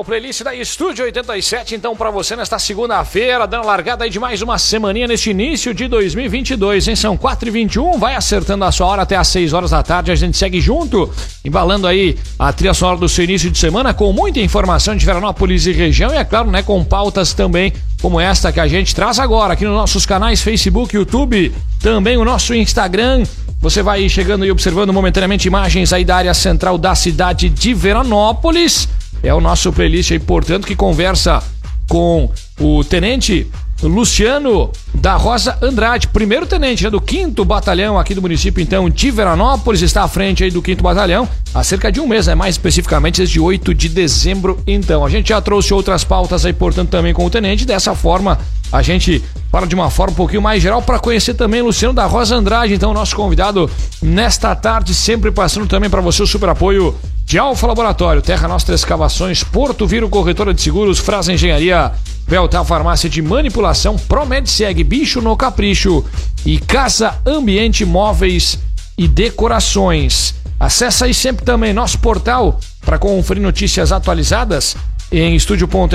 o playlist da Estúdio 87, então, para você nesta segunda-feira, dando largada aí de mais uma semaninha neste início de 2022, hein? São 4h21, vai acertando a sua hora até às 6 horas da tarde, a gente segue junto, embalando aí a trilha sonora do seu início de semana com muita informação de Veranópolis e região e, é claro, né, com pautas também como esta que a gente traz agora aqui nos nossos canais Facebook, YouTube, também o nosso Instagram. Você vai chegando e observando momentaneamente imagens aí da área central da cidade de Veranópolis. É o nosso playlist aí, portanto, que conversa com o tenente Luciano da Rosa Andrade, primeiro tenente né, do 5 Batalhão aqui do município, então, de Veranópolis, está à frente aí do 5 Batalhão há cerca de um mês, né, mais especificamente desde 8 de dezembro, então. A gente já trouxe outras pautas aí, portanto, também com o tenente, dessa forma a gente fala de uma forma um pouquinho mais geral para conhecer também Luciano da Rosa Andrade, então, nosso convidado nesta tarde, sempre passando também para você o super apoio de Alfa Laboratório, Terra Nostra Escavações, Porto Viro Corretora de Seguros, Frasa Engenharia, Beltal Farmácia de Manipulação, Promedseg, Bicho no Capricho e Casa Ambiente Móveis e Decorações. Acesse aí sempre também nosso portal para conferir notícias atualizadas em estúdio.fm.br.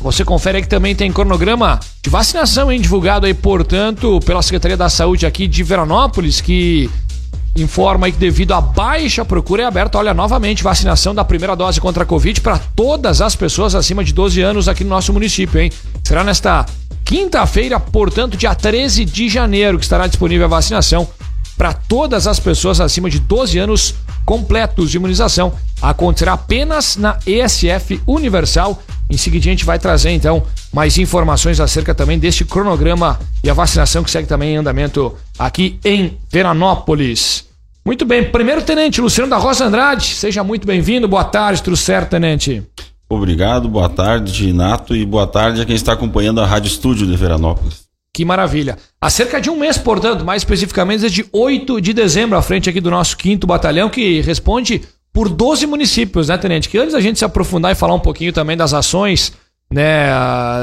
Você confere aí que também tem cronograma de vacinação, hein, divulgado aí, portanto, pela Secretaria da Saúde aqui de Veranópolis, que informa aí que devido à baixa procura é aberta, olha, novamente, vacinação da primeira dose contra a Covid para todas as pessoas acima de 12 anos aqui no nosso município, hein? Será nesta quinta-feira, portanto, dia 13 de janeiro, que estará disponível a vacinação para todas as pessoas acima de 12 anos completos de imunização. Acontecerá apenas na ESF Universal. Em seguida, a gente vai trazer então mais informações acerca também deste cronograma e a vacinação que segue também em andamento aqui em Veranópolis. Muito bem, primeiro tenente Luciano da Rosa Andrade, seja muito bem-vindo. Boa tarde, tudo certo, tenente? Obrigado, boa tarde, Ginato, e boa tarde a quem está acompanhando a Rádio Estúdio de Veranópolis. Que maravilha. Há cerca de um mês, portanto, mais especificamente desde 8 de dezembro, à frente aqui do nosso 5 Batalhão, que responde por 12 municípios, né, Tenente? Que antes da gente se aprofundar e falar um pouquinho também das ações né,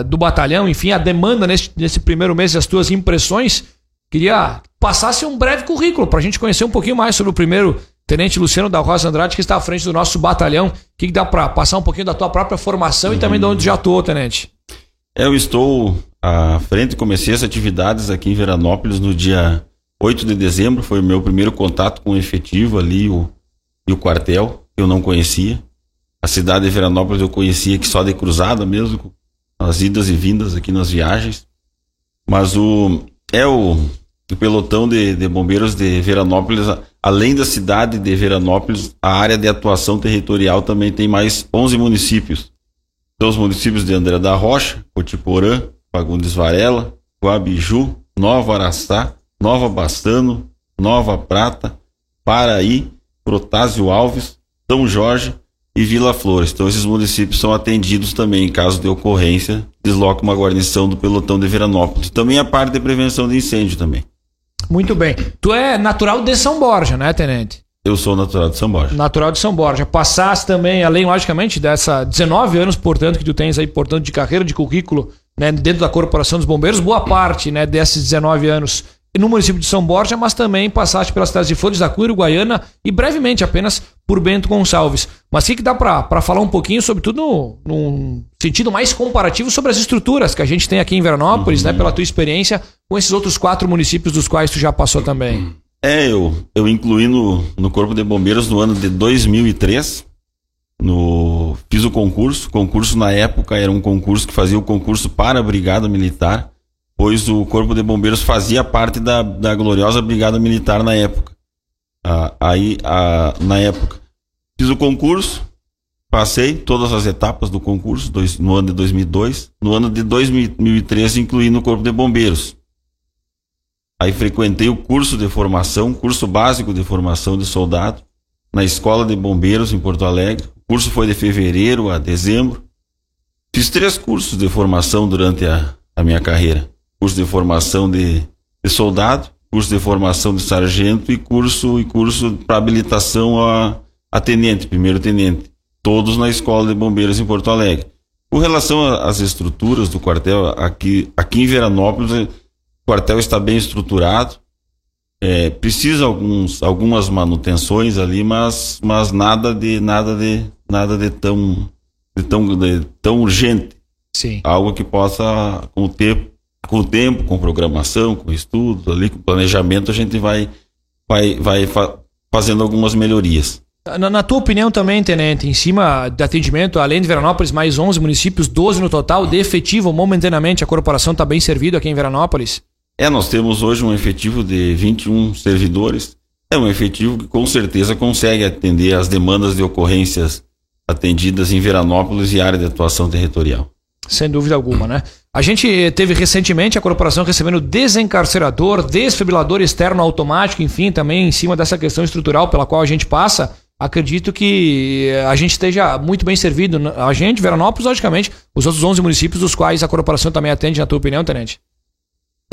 do batalhão, enfim, a demanda nesse, nesse primeiro mês, as tuas impressões, queria passasse um breve currículo para a gente conhecer um pouquinho mais sobre o primeiro Tenente Luciano da Rosa Andrade, que está à frente do nosso batalhão. O que, que dá para passar um pouquinho da tua própria formação uhum. e também de onde já atuou, Tenente? Eu estou à frente, comecei as atividades aqui em Veranópolis no dia 8 de dezembro, foi o meu primeiro contato com o efetivo ali, o e o quartel, eu não conhecia. A cidade de Veranópolis eu conhecia que só de cruzada mesmo, as idas e vindas aqui nas viagens. Mas o é o, o pelotão de, de bombeiros de Veranópolis, além da cidade de Veranópolis, a área de atuação territorial também tem mais 11 municípios. São os municípios de André da Rocha, Cotiporã, Fagundes Varela, Guabiju, Nova Araçá, Nova Bastano, Nova Prata, Paraí, Protásio Alves, São Jorge e Vila Flores. Então esses municípios são atendidos também em caso de ocorrência, desloca uma guarnição do pelotão de Veranópolis. Também a parte de prevenção de incêndio também. Muito bem. Tu é natural de São Borja, né, tenente? Eu sou natural de São Borja. Natural de São Borja. Passaste também, além, logicamente, dessa 19 anos, portanto, que tu tens aí, portanto, de carreira, de currículo, né, dentro da Corporação dos Bombeiros, boa parte, né, desses 19 anos no município de São Borja, mas também passaste pelas cidades de Flores da Cunha, Uruguaiana e brevemente apenas por Bento Gonçalves. Mas o que, que dá para falar um pouquinho, sobretudo num sentido mais comparativo, sobre as estruturas que a gente tem aqui em Veranópolis, né, uhum. né, pela tua experiência com esses outros quatro municípios dos quais tu já passou também? É, eu, eu incluí no, no Corpo de Bombeiros no ano de 2003. No, fiz o concurso. concurso na época era um concurso que fazia o concurso para a Brigada Militar pois o Corpo de Bombeiros fazia parte da, da gloriosa Brigada Militar na época. Ah, aí, ah, na época, fiz o concurso, passei todas as etapas do concurso dois, no ano de 2002. No ano de 2013, incluí no Corpo de Bombeiros. Aí frequentei o curso de formação, curso básico de formação de soldado, na Escola de Bombeiros em Porto Alegre. O curso foi de fevereiro a dezembro. Fiz três cursos de formação durante a, a minha carreira curso de formação de, de soldado, curso de formação de sargento e curso e curso para habilitação a, a tenente, primeiro tenente, todos na escola de bombeiros em Porto Alegre. Com relação às estruturas do quartel aqui aqui em Veranópolis, o quartel está bem estruturado, é, precisa alguns algumas manutenções ali, mas mas nada de nada de, nada de tão, de tão, de tão urgente. Sim. Algo que possa, com o tempo, com o tempo, com programação, com estudos ali, com planejamento, a gente vai, vai, vai fa fazendo algumas melhorias. Na, na, tua opinião também, Tenente, em cima de atendimento, além de Veranópolis, mais 11 municípios, 12 no total, de efetivo, momentaneamente, a corporação está bem servida aqui em Veranópolis? É, nós temos hoje um efetivo de 21 servidores. É um efetivo que com certeza consegue atender as demandas de ocorrências atendidas em Veranópolis e área de atuação territorial. Sem dúvida alguma, né? A gente teve recentemente a corporação recebendo desencarcerador, desfibrilador externo automático, enfim, também em cima dessa questão estrutural pela qual a gente passa acredito que a gente esteja muito bem servido. A gente, Veranópolis, logicamente, os outros 11 municípios dos quais a corporação também atende, na tua opinião, Tenente?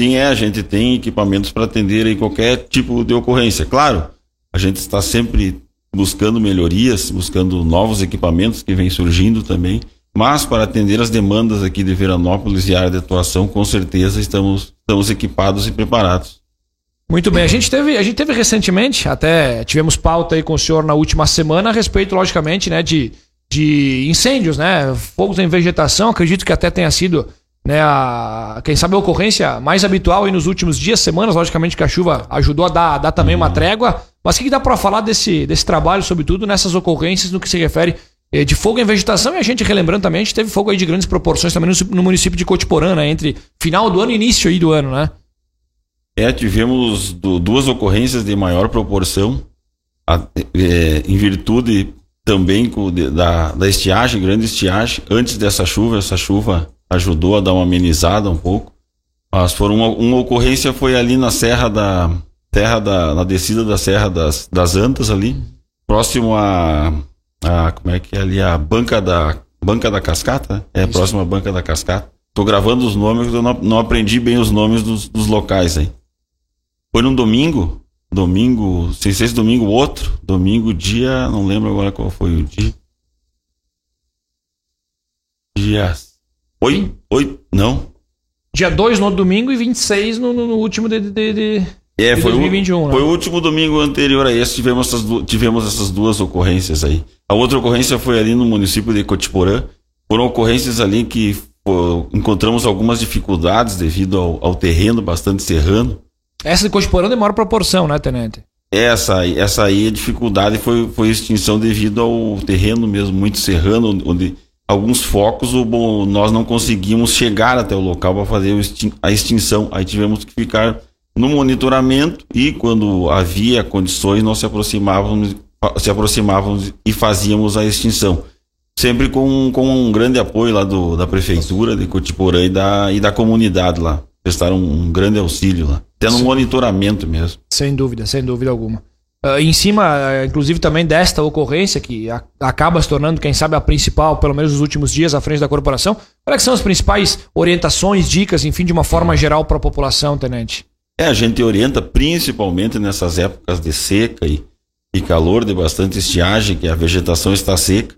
Sim, é, a gente tem equipamentos para atender aí qualquer tipo de ocorrência. Claro, a gente está sempre buscando melhorias, buscando novos equipamentos que vêm surgindo também, mas para atender as demandas aqui de Veranópolis e área de atuação, com certeza estamos, estamos equipados e preparados. Muito bem, a gente teve, a gente teve recentemente, até tivemos pauta aí com o senhor na última semana a respeito, logicamente, né, de, de incêndios, né, fogos em vegetação, acredito que até tenha sido, né, a, quem sabe a ocorrência mais habitual aí nos últimos dias, semanas, logicamente que a chuva ajudou a dar, a dar também uma trégua, mas o que, que dá para falar desse, desse trabalho, sobretudo nessas ocorrências no que se refere de fogo em vegetação e a gente relembrando também, a gente teve fogo aí de grandes proporções também no, município de Cotiporã, né, entre final do ano e início aí do ano, né? É, tivemos duas ocorrências de maior proporção, é, em virtude também da, da estiagem, grande estiagem. Antes dessa chuva, essa chuva ajudou a dar uma amenizada um pouco. Mas foram uma, uma ocorrência foi ali na Serra da Terra da na descida da Serra das, das Antas ali, próximo a, a como é que é ali a banca da banca da Cascata, é Isso. próximo à banca da Cascata. Tô gravando os nomes, eu não, não aprendi bem os nomes dos, dos locais aí. Foi num domingo, domingo, sem ser esse domingo outro, domingo dia, não lembro agora qual foi o dia. Dia. Oi? Oi? Não. Dia 2 no domingo e 26 no, no, no último de, de, de, é, foi 2021. O, né? Foi o último domingo anterior a esse, tivemos essas, tivemos essas duas ocorrências aí. A outra ocorrência foi ali no município de Cotiporã. Foram ocorrências ali que pô, encontramos algumas dificuldades devido ao, ao terreno bastante serrano. Essa de Cotiporã é maior proporção, né, Tenente? Essa, essa aí a dificuldade foi, foi extinção devido ao terreno mesmo, muito serrano, onde alguns focos o, bom, nós não conseguimos chegar até o local para fazer a extinção. Aí tivemos que ficar no monitoramento e quando havia condições nós se aproximávamos, se aproximávamos e fazíamos a extinção. Sempre com, com um grande apoio lá do, da prefeitura de Cotiporã e da, e da comunidade lá. Prestaram um grande auxílio lá. Até no monitoramento mesmo. Sem dúvida, sem dúvida alguma. Uh, em cima, uh, inclusive, também desta ocorrência, que a, acaba se tornando, quem sabe, a principal, pelo menos nos últimos dias, à frente da corporação, quais são as principais orientações, dicas, enfim, de uma forma geral para a população, Tenente? É, a gente orienta principalmente nessas épocas de seca e, e calor, de bastante estiagem, que a vegetação está seca.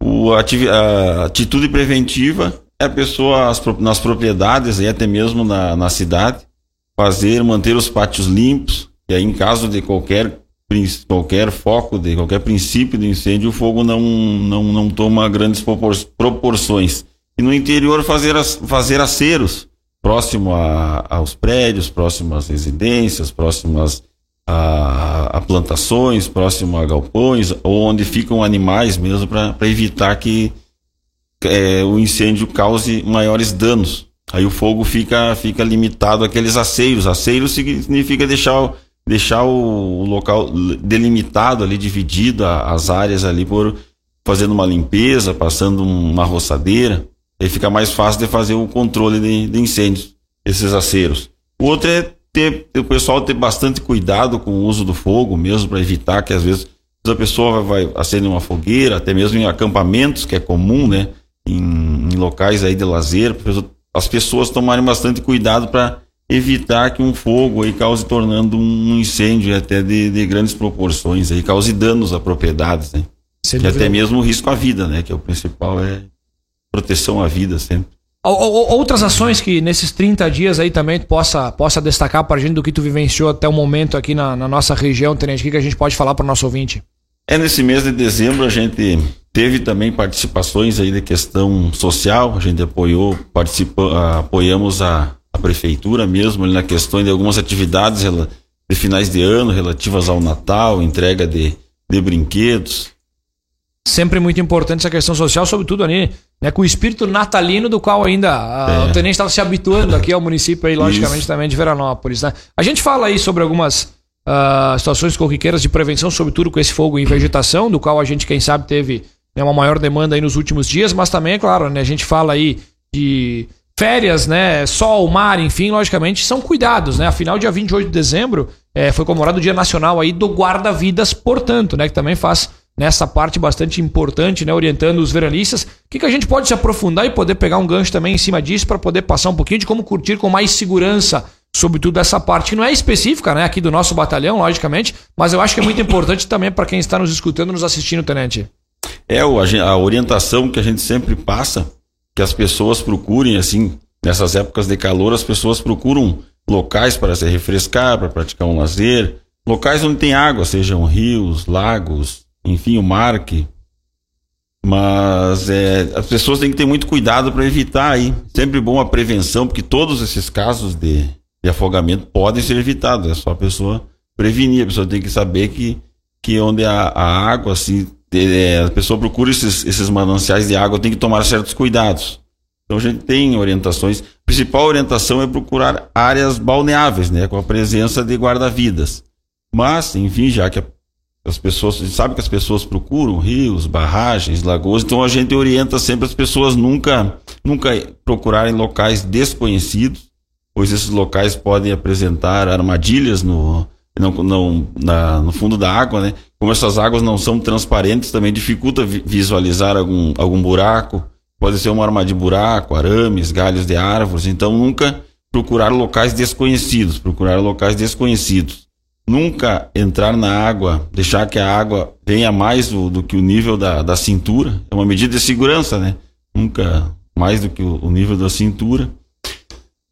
O, a, atitude preventiva é a pessoa as, nas propriedades e até mesmo na, na cidade fazer, manter os pátios limpos, e aí em caso de qualquer qualquer foco, de qualquer princípio de incêndio, o fogo não, não, não toma grandes proporções. E no interior fazer, as, fazer aceros, próximo a, aos prédios, próximo às residências, próximo às, a, a, plantações, próximo a galpões, onde ficam animais mesmo, para evitar que é, o incêndio cause maiores danos. Aí o fogo fica, fica limitado àqueles aceiros. Aceiro significa deixar, deixar o, local delimitado ali, dividido as áreas ali por fazendo uma limpeza, passando uma roçadeira. Aí fica mais fácil de fazer o controle de, de incêndios, esses aceiros. O outro é ter, o pessoal ter bastante cuidado com o uso do fogo mesmo, para evitar que às vezes a pessoa vai, vai acender uma fogueira, até mesmo em acampamentos, que é comum, né? Em, em locais aí de lazer, as pessoas tomarem bastante cuidado para evitar que um fogo aí cause tornando um incêndio até de, de grandes proporções aí cause danos a propriedades né? e até mesmo risco à vida né que é o principal é proteção à vida sempre Outras ações que nesses 30 dias aí também possa, possa destacar para a gente do que tu vivenciou até o momento aqui na, na nossa região, Tenente, o que a gente pode falar para o nosso ouvinte? É nesse mês de dezembro a gente teve também participações aí de questão social, a gente apoiou, participa, apoiamos a, a prefeitura mesmo na questão de algumas atividades de finais de ano relativas ao Natal, entrega de, de brinquedos. Sempre muito importante essa questão social, sobretudo ali, né, com o espírito natalino do qual ainda a, é. o tenente estava se habituando aqui ao município aí, logicamente, Isso. também de Veranópolis. Né? A gente fala aí sobre algumas uh, situações corriqueiras de prevenção, sobretudo com esse fogo em vegetação, do qual a gente, quem sabe, teve né, uma maior demanda aí nos últimos dias, mas também, é claro, né, a gente fala aí de férias, né, sol, mar, enfim, logicamente, são cuidados, né? Afinal, dia 28 de dezembro é, foi comemorado o Dia Nacional aí do Guarda-Vidas, portanto, né, que também faz nessa parte bastante importante, né, orientando os veranistas. O que, que a gente pode se aprofundar e poder pegar um gancho também em cima disso para poder passar um pouquinho de como curtir com mais segurança sobretudo essa parte que não é específica, né, aqui do nosso batalhão, logicamente, mas eu acho que é muito importante também para quem está nos escutando, nos assistindo, tenente. É a orientação que a gente sempre passa que as pessoas procurem, assim, nessas épocas de calor, as pessoas procuram locais para se refrescar, para praticar um lazer, locais onde tem água, sejam rios, lagos, enfim, o mar que mas é, as pessoas têm que ter muito cuidado para evitar aí. Sempre bom a prevenção, porque todos esses casos de, de, afogamento podem ser evitados. É só a pessoa prevenir. A pessoa tem que saber que, que onde a, a água, assim, é, a pessoa procura esses, esses mananciais de água, tem que tomar certos cuidados. Então a gente tem orientações. A principal orientação é procurar áreas balneáveis, né, com a presença de guarda-vidas. Mas, enfim, já que as pessoas, a gente sabe que as pessoas procuram rios, barragens, lagoas, então a gente orienta sempre as pessoas nunca, nunca procurarem locais desconhecidos, pois esses locais podem apresentar armadilhas no, não, não, na, no fundo da água, né? Como essas águas não são transparentes, também dificulta visualizar algum, algum buraco. Pode ser uma arma de buraco, arames, galhos de árvores. Então, nunca procurar locais desconhecidos, procurar locais desconhecidos. Nunca entrar na água, deixar que a água venha mais do, do que o nível da, da cintura. É uma medida de segurança, né? Nunca mais do que o, o nível da cintura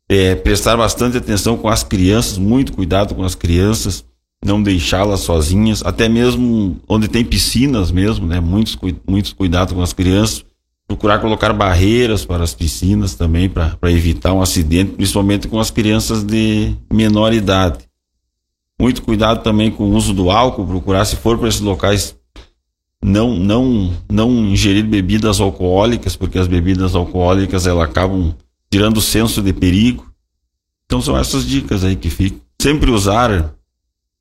é, prestar bastante atenção com as crianças, muito cuidado com as crianças, não deixá-las sozinhas, até mesmo onde tem piscinas mesmo, né? Muitos, muitos cuidado com as crianças, procurar colocar barreiras para as piscinas também, para evitar um acidente, principalmente com as crianças de menor idade. Muito cuidado também com o uso do álcool, procurar, se for para esses locais, não, não, não ingerir bebidas alcoólicas, porque as bebidas alcoólicas elas acabam tirando o senso de perigo. Então são essas dicas aí que ficam. Sempre usar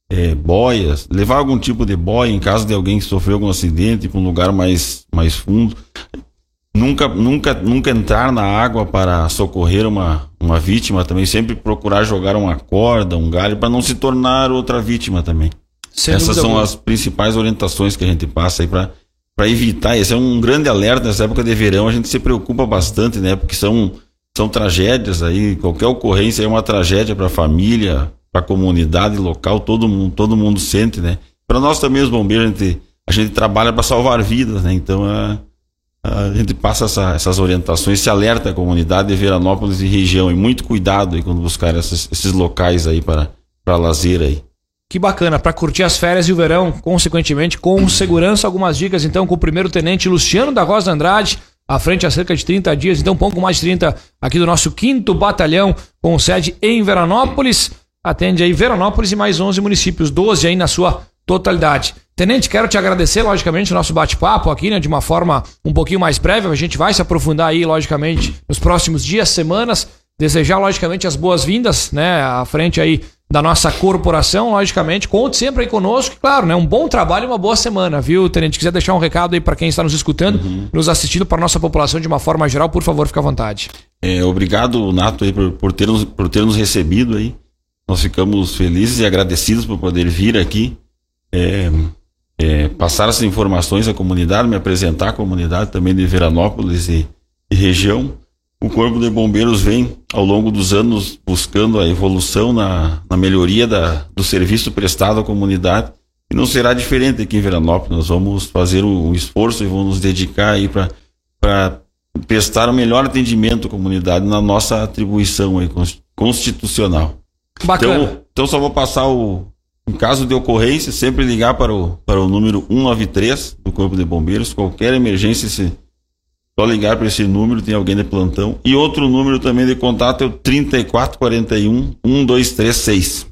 é, boias, levar algum tipo de boia em caso de alguém que sofreu algum acidente para um lugar mais, mais fundo. Nunca, nunca, nunca entrar na água para socorrer uma, uma vítima também. Sempre procurar jogar uma corda, um galho, para não se tornar outra vítima também. Sem Essas são alguma. as principais orientações que a gente passa aí para para evitar. Esse é um grande alerta nessa época de verão. A gente se preocupa bastante, né? Porque são são tragédias aí, qualquer ocorrência é uma tragédia para a família, para a comunidade local, todo mundo, todo mundo sente, né? Para nós também os bombeiros, a gente, a gente trabalha para salvar vidas, né? Então a, a gente passa essa, essas orientações, se alerta a comunidade de Veranópolis e região e muito cuidado aí quando buscar esses, esses locais aí para para lazer aí. Que bacana, para curtir as férias e o verão, consequentemente, com segurança. Algumas dicas então com o primeiro tenente Luciano da Rosa Andrade, à frente há cerca de 30 dias, então um pouco mais de 30 aqui do nosso quinto batalhão, com sede em Veranópolis. Atende aí Veranópolis e mais 11 municípios, 12 aí na sua totalidade. Tenente, quero te agradecer, logicamente, o nosso bate-papo aqui, né, de uma forma um pouquinho mais breve. A gente vai se aprofundar aí, logicamente, nos próximos dias, semanas. Desejar, logicamente, as boas-vindas, né, à frente aí da nossa corporação, logicamente. Conte sempre aí conosco. Claro, né? Um bom trabalho e uma boa semana, viu, Tenente? Quiser deixar um recado aí para quem está nos escutando, uhum. nos assistindo, para nossa população de uma forma geral, por favor, fique à vontade. É, obrigado, Nato, aí, por, por, ter nos, por ter nos recebido aí. Nós ficamos felizes e agradecidos por poder vir aqui. É, é, passar essas informações à comunidade, me apresentar à comunidade também de Veranópolis e, e região o Corpo de Bombeiros vem, ao longo dos anos, buscando a evolução na, na melhoria da, do serviço prestado à comunidade. E não será diferente aqui em Veranópolis. Nós vamos fazer um esforço e vamos nos dedicar aí para prestar o melhor atendimento à comunidade na nossa atribuição aí, constitucional. Bacana. Então, então só vou passar o, Em caso de ocorrência, sempre ligar para o, para o número 193 do Corpo de Bombeiros. Qualquer emergência, se só ligar para esse número, tem alguém de plantão. E outro número também de contato é o 3441 1236.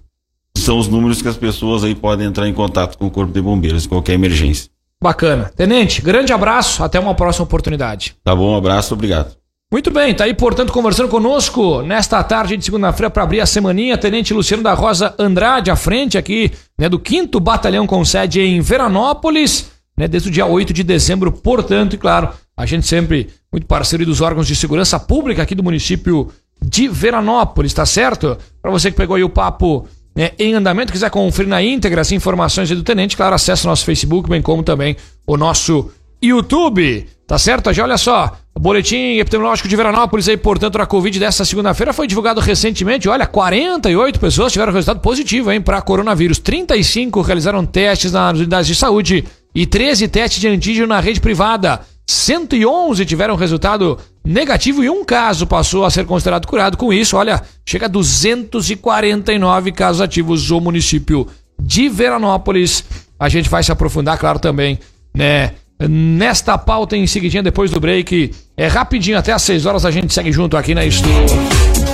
São os números que as pessoas aí podem entrar em contato com o Corpo de Bombeiros, em qualquer emergência. Bacana. Tenente, grande abraço, até uma próxima oportunidade. Tá bom, um abraço, obrigado. Muito bem, tá aí, portanto, conversando conosco nesta tarde de segunda-feira para abrir a semaninha, Tenente Luciano da Rosa Andrade, à frente aqui, né, do 5 Batalhão com sede em Veranópolis, né, desde o dia 8 de dezembro, portanto, e claro, a gente sempre muito parceiro dos órgãos de segurança pública aqui do município de Veranópolis, tá certo? Para você que pegou aí o papo né, em andamento, quiser conferir na íntegra as informações do Tenente, claro, acesse nosso Facebook, bem como também o nosso YouTube. Tá certo? Já olha só, o boletim epidemiológico de Veranópolis aí, portanto, na Covid desta segunda-feira foi divulgado recentemente. Olha, 48 pessoas tiveram resultado positivo, hein, para coronavírus. 35 realizaram testes nas unidades de saúde e 13 testes de antígeno na rede privada. 111 tiveram resultado negativo e um caso passou a ser considerado curado. Com isso, olha, chega a 249 casos ativos no município de Veranópolis. A gente vai se aprofundar, claro, também, né? Nesta pauta em seguidinha depois do break. É rapidinho, até às 6 horas a gente segue junto aqui na Estúdio.